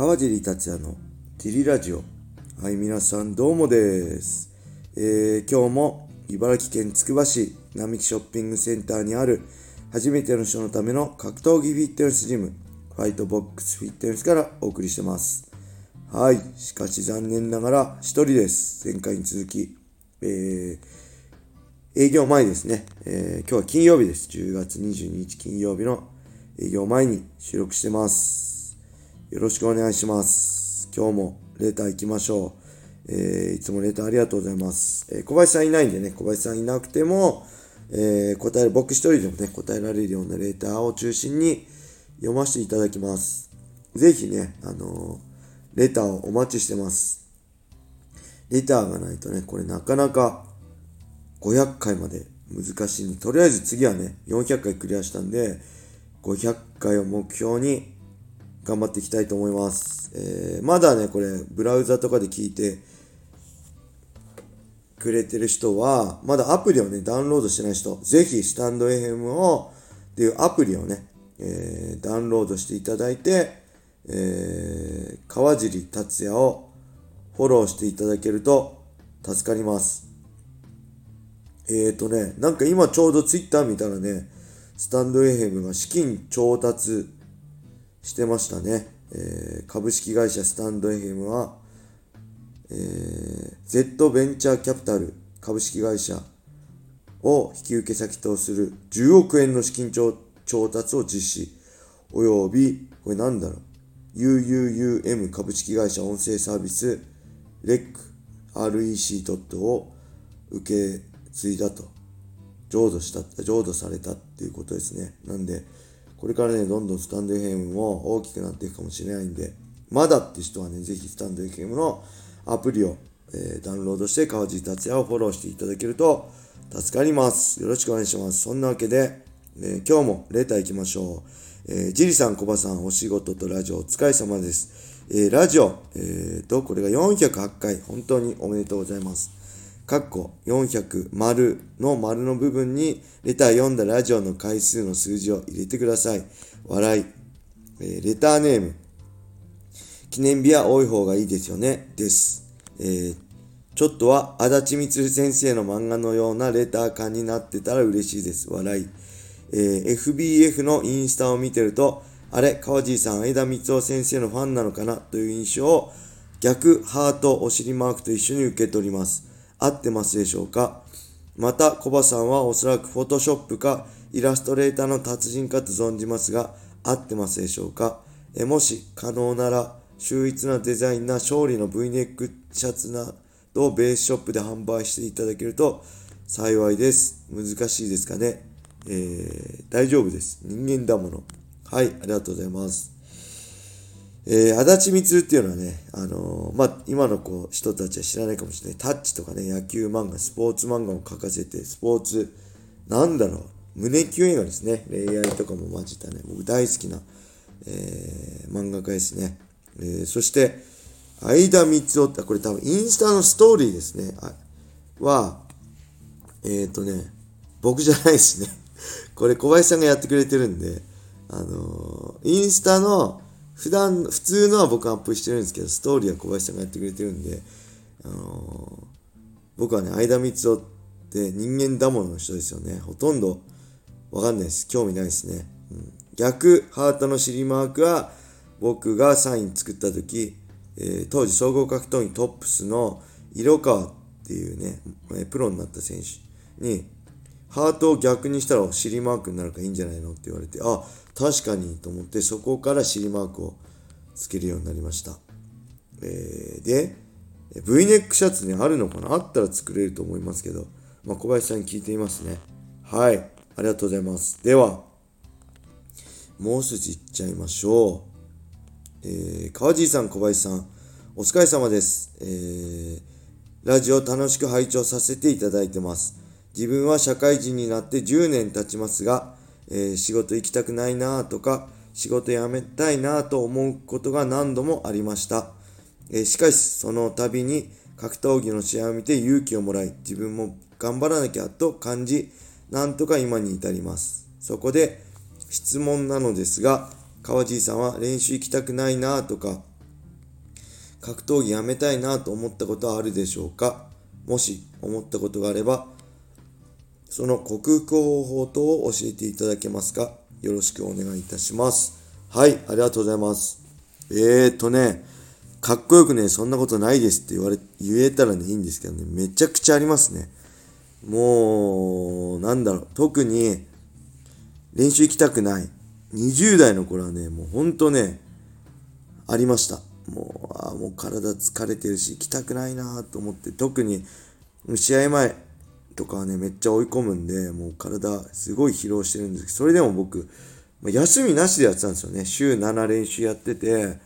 川尻達也のティリラジオ。はい、皆さんどうもです。えー、今日も茨城県つくば市並木ショッピングセンターにある初めての人のための格闘技フィットネスジム、ファイトボックスフィットネスからお送りしてます。はい、しかし残念ながら一人です。前回に続き、えー、営業前ですね。えー、今日は金曜日です。10月22日金曜日の営業前に収録してます。よろしくお願いします。今日もレター行きましょう。えー、いつもレターありがとうございます。えー、小林さんいないんでね、小林さんいなくても、えー、答える、僕一人でもね、答えられるようなレターを中心に読ませていただきます。ぜひね、あのレターをお待ちしてます。レターがないとね、これなかなか500回まで難しいんで、とりあえず次はね、400回クリアしたんで、500回を目標に頑張っていきたいと思います。えー、まだね、これ、ブラウザとかで聞いてくれてる人は、まだアプリをね、ダウンロードしてない人、ぜひ、スタンド FM を、っていうアプリをね、えー、ダウンロードしていただいて、えー、川尻達也をフォローしていただけると助かります。えーとね、なんか今ちょうどツイッター見たらね、スタンド FM が資金調達してましたね。えー、株式会社スタンド FM は、えー、Z ベンチャーキャピタル株式会社を引き受け先とする10億円の資金調達を実施、および、これなんだろう、UUUM 株式会社音声サービス REC REC. を受け継いだと。浄土した、浄土されたっていうことですね。なんで、これからね、どんどんスタンド FM も大きくなっていくかもしれないんで、まだって人はね、ぜひスタンド FM のアプリを、えー、ダウンロードして、川地達也をフォローしていただけると助かります。よろしくお願いします。そんなわけで、えー、今日もレター行きましょう。えー、ジリさん、コバさん、お仕事とラジオお疲れ様です。えー、ラジオ、えー、と、これが408回、本当におめでとうございます。かっこ400丸の丸の部分にレター読んだラジオの回数の数字を入れてください。笑い。えー、レターネーム。記念日は多い方がいいですよね。です。えー、ちょっとは足立光先生の漫画のようなレター感になってたら嬉しいです。笑い。えー、FBF のインスタを見てると、あれ、川尻さん、相田光夫先生のファンなのかな？という印象を逆ハートお尻マークと一緒に受け取ります。合ってますでしょうか？また、コバさんはおそらくフォトショップかイラストレーターの達人かと存じますが、合ってますでしょうか？えもし可能なら、秀逸なデザインな勝利の V ネックシャツなどをベースショップで販売していただけると幸いです。難しいですかね？えー、大丈夫です。人間だもの。はい、ありがとうございます。えー、足立光っていうのはね、あのー、まあ、今の子、人たちは知らないかもしれない。タッチとかね、野球漫画、スポーツ漫画を描かせて、スポーツ、なんだろう、胸キュン映画ですね。恋愛とかも混じったね、僕大好きな、えー、漫画家ですね。えー、そして、相田光夫って、これ多分インスタのストーリーですね。は、えっ、ー、とね、僕じゃないですね。これ小林さんがやってくれてるんで、あのー、インスタの普段、普通のは僕アップしてるんですけど、ストーリーは小林さんがやってくれてるんで、あの、僕はね、相田光夫って人間だものの人ですよね。ほとんどわかんないです。興味ないですね。うん、逆、ハートの尻マークは、僕がサイン作った時、えー、当時総合格闘技トップスの色川っていうね、プロになった選手に、ハートを逆にしたら尻マークになるからいいんじゃないの？って言われて、あ、確かにと思ってそこから尻マークをつけるようになりました。えー、で、V ネックシャツね、あるのかな？あったら作れると思いますけど、まあ、小林さんに聞いてみますね。はい。ありがとうございます。では、もう筋いっちゃいましょう。えー、川尻さん、小林さん、お疲れ様です。えー、ラジオ楽しく拝聴させていただいてます。自分は社会人になって10年経ちますが、えー、仕事行きたくないなとか、仕事辞めたいなと思うことが何度もありました。えー、しかし、その度に格闘技の試合を見て勇気をもらい、自分も頑張らなきゃと感じ、なんとか今に至ります。そこで質問なのですが、川尻さんは練習行きたくないなとか、格闘技やめたいなと思ったことはあるでしょうか？もし思ったことがあれば、その克服方法等を教えていただけますか？よろしくお願いいたします。はい、ありがとうございます。えーとね、かっこよくね、そんなことないですって言われ、言えたらね、いいんですけどね、めちゃくちゃありますね。もう、なんだろう、特に、練習行きたくない。20代の頃はね、もうほんとね、ありました。もう、あもう体疲れてるし、行きたくないなと思って、特に、試合前とかはね、めっちゃ追い込むんで、もう体、すごい疲労してるんですけど、それでも僕、休みなしでやってたんですよね。週7練習やってて、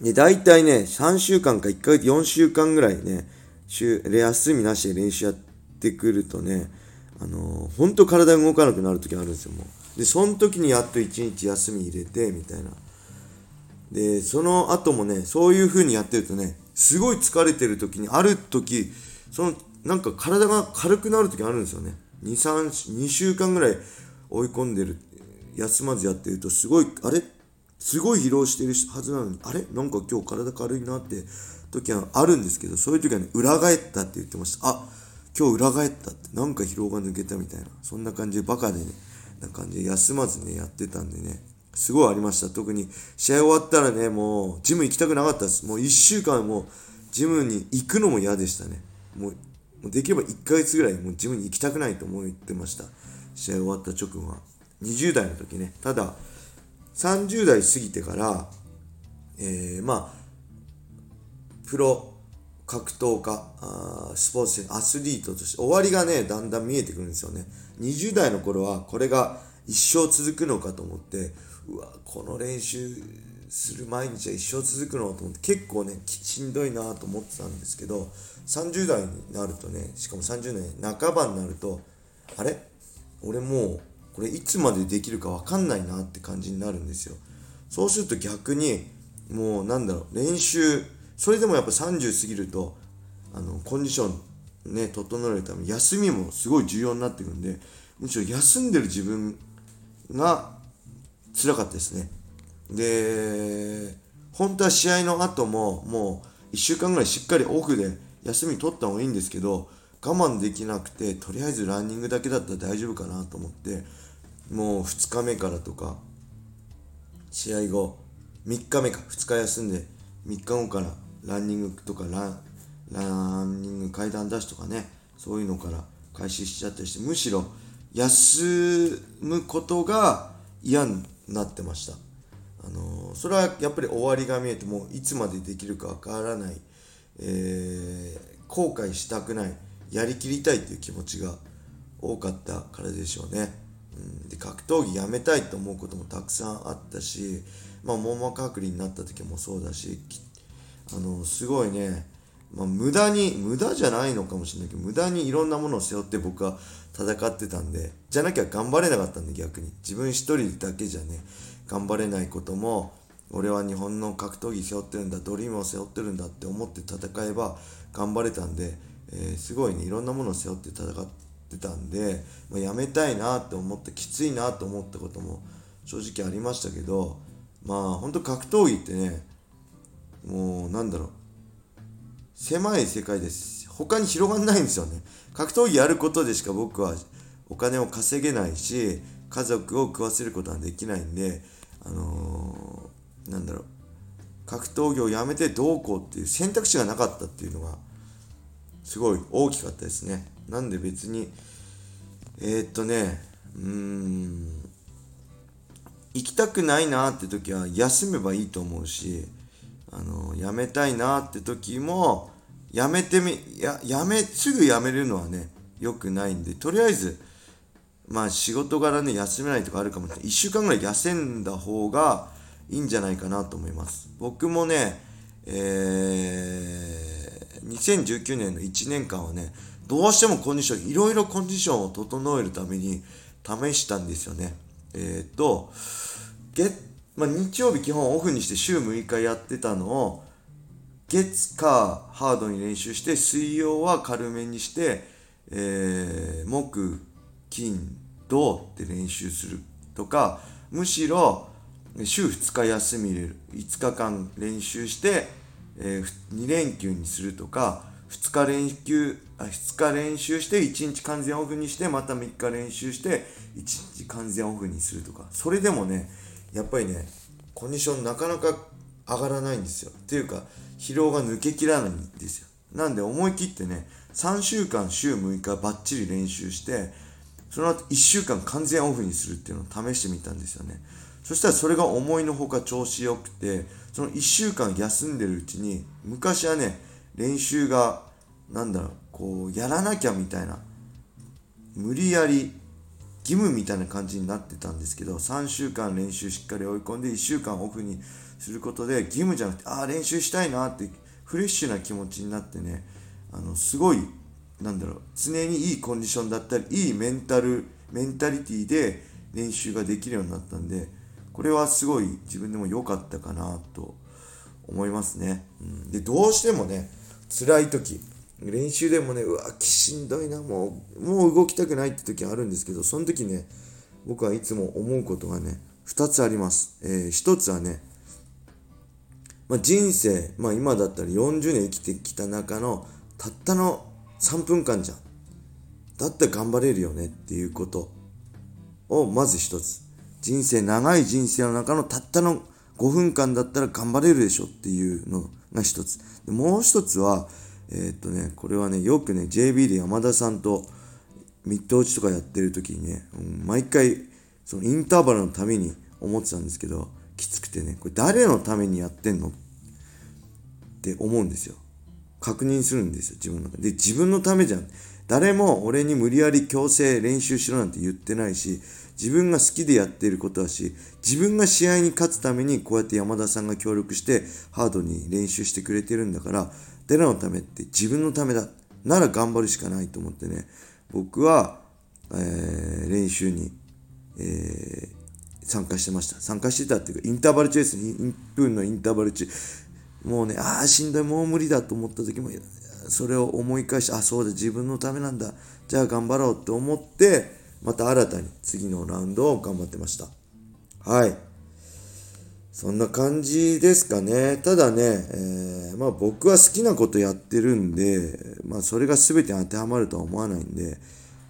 で、大体ね、3週間か1ヶ月、4週間ぐらいね、週、休みなしで練習やってくるとね、あのー、ほんと体動かなくなる時あるんですよ、もう。で、その時にやっと1日休み入れて、みたいな。で、その後もね、そういう風にやってるとね、すごい疲れてる時に、ある時、その、なんか体が軽くなる時あるんですよね。2、3、2週間ぐらい追い込んでる、休まずやってると、すごい、あれ？すごい疲労してるはずなのに、あれ？なんか今日体軽いなって時はあるんですけど、そういう時はね、裏返ったって言ってました。あ、今日裏返ったって、なんか疲労が抜けたみたいな、そんな感じでバカでね、な感じで休まずね、やってたんでね、すごいありました。特に試合終わったらね、もうジム行きたくなかったです。もう1週間もうジムに行くのも嫌でしたね。もうできれば1ヶ月ぐらいもうジムに行きたくないと思ってました。試合終わった直後は。20代の時ね。ただ、30代過ぎてから、えー、まあ、プロ格闘家、あスポーツアスリートとして終わりがね、だんだん見えてくるんですよね。20代の頃はこれが一生続くのかと思って、うわ、この練習する毎日は一生続くのと思って結構ね、しんどいなと思ってたんですけど、30代になるとね、しかも30年半ばになると、あれ？俺もうこれいつまでできるかわかんないなって感じになるんですよ。そうすると逆に、もうなんだろう、練習、それでもやっぱ30過ぎると、あの、コンディションね、整えるために休みもすごい重要になってくるんで、むしろ休んでる自分が辛かったですね。で、本当は試合の後ももう1週間ぐらいしっかりオフで休み取った方がいいんですけど、我慢できなくて、とりあえずランニングだけだったら大丈夫かなと思って、もう2日目からとか試合後3日目か2日休んで3日後からランニングとかランニング階段ダッシュとかねそういうのから開始しちゃったりしてむしろ休むことが嫌になってました。あのー、それはやっぱり終わりが見えてもいつまでできるかわからない、えー、後悔したくないやりきりたいっていう気持ちが多かったからでしょうね。うん。で格闘技やめたいと思うこともたくさんあったし、まあ、網膜剥離になった時もそうだしあのすごいね、まあ、無駄に無駄じゃないのかもしれないけど無駄にいろんなものを背負って僕は戦ってたんでじゃなきゃ頑張れなかったんで逆に。自分一人だけじゃね頑張れないことも俺は日本の格闘技背負ってるんだドリームを背負ってるんだって思って戦えば頑張れたんで、えー、すごいねいろんなものを背負って戦ってたんで、まあ、やめたいなって思ってきついなと思ったことも正直ありましたけどまあ本当格闘技ってねもうなんだろう狭い世界です。他に広がんないんですよね。格闘技やることでしか僕はお金を稼げないし家族を食わせることはできないんであのー、なんだろう格闘技をやめてどうこうっていう選択肢がなかったっていうのがすごい大きかったですねなんで別に、えー、っとね、うーん、行きたくないなって時は休めばいいと思うし、あの、辞めたいなって時も、やめてみ、や、やめ、すぐ辞めるのはね、良くないんで、とりあえず、まあ仕事柄ね、休めないとかあるかもしれない。1週間ぐらい休んだ方がいいんじゃないかなと思います。僕もね、えー、2019年の1年間はね、どうしてもコンディション、いろいろコンディションを整えるために試したんですよね。えっ、ー、と、月、まあ、日曜日基本オフにして週6日やってたのを、月、火、ハードに練習して、水曜は軽めにして、えー、木、金、土って練習するとか、むしろ、週2日休み入れる。5日間練習して、えー、2連休にするとか2日連休あ2日練習して1日完全オフにしてまた3日練習して1日完全オフにするとか。それでもねやっぱりねコンディションなかなか上がらないんですよ。っていうか疲労が抜けきらないんですよ。なんで思い切ってね3週間週6日バッチリ練習してその後1週間完全オフにするっていうのを試してみたんですよね。そしたらそれが思いのほか調子よくてその1週間休んでるうちに昔はね練習がなんだろうこうやらなきゃみたいな無理やり義務みたいな感じになってたんですけど3週間練習しっかり追い込んで1週間オフにすることで義務じゃなくてああ練習したいなってフレッシュな気持ちになってねあのすごいなんだろう常にいいコンディションだったりいいメンタルメンタリティーで練習ができるようになったんでこれはすごい自分でも良かったかなと思いますね、うん、でどうしてもね辛い時練習でもねうわしんどいなもうもう動きたくないって時あるんですけどその時ね僕はいつも思うことがね2つあります、えー、1つはねまあ、人生、まあ、今だったら40年生きてきた中のたったの3分間じゃん。だって頑張れるよねっていうことをまず一つ。人生、長い人生の中のたったの5分間だったら頑張れるでしょっていうのが一つ。でもう一つは、えー、っとね、これはね、よくね、JB で山田さんとミッド打ちとかやってる時にね、うん、毎回、そのインターバルのために思ってたんですけど、きつくてね、これ誰のためにやってんのって思うんですよ。確認するんですよ、自分の中で。自分のためじゃん。誰も俺に無理やり強制練習しろなんて言ってないし、自分が好きでやっていることだし、自分が試合に勝つためにこうやって山田さんが協力してハードに練習してくれてるんだから、誰のためって自分のためだ。なら頑張るしかないと思ってね、僕は、えー、練習に、えー、参加してました。参加してたっていうか、インターバル中ですね。1分のインターバル中。もうね、ああ、しんどい、もう無理だと思った時も、それを思い返して、あ、そうだ、自分のためなんだ。じゃあ頑張ろうって思って、また新たに次のラウンドを頑張ってました。はい。そんな感じですかね。ただね、えー、まあ僕は好きなことやってるんで、まあそれが全て当てはまるとは思わないんで、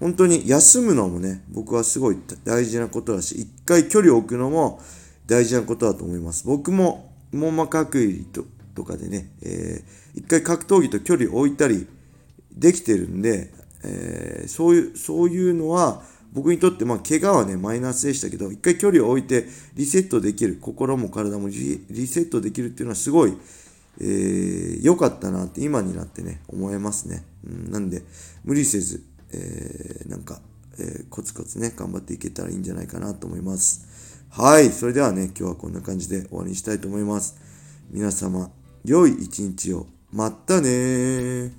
本当に休むのもね、僕はすごい大事なことだし、一回距離を置くのも大事なことだと思います。僕も網膜剥離ととかでね、えー、一回格闘技と距離を置いたりできてるんで、えー、そういう、そういうのは、僕にとって、まあ、怪我はね、マイナスでしたけど、一回距離を置いてリセットできる、心も体もリセットできるっていうのはすごい、えー、良かったなって今になってね、思えますね。うん、なんで、無理せず、えー、なんか、えー、コツコツね、頑張っていけたらいいんじゃないかなと思います。はい。それではね、今日はこんな感じで終わりにしたいと思います。皆様、良い一日を。まったね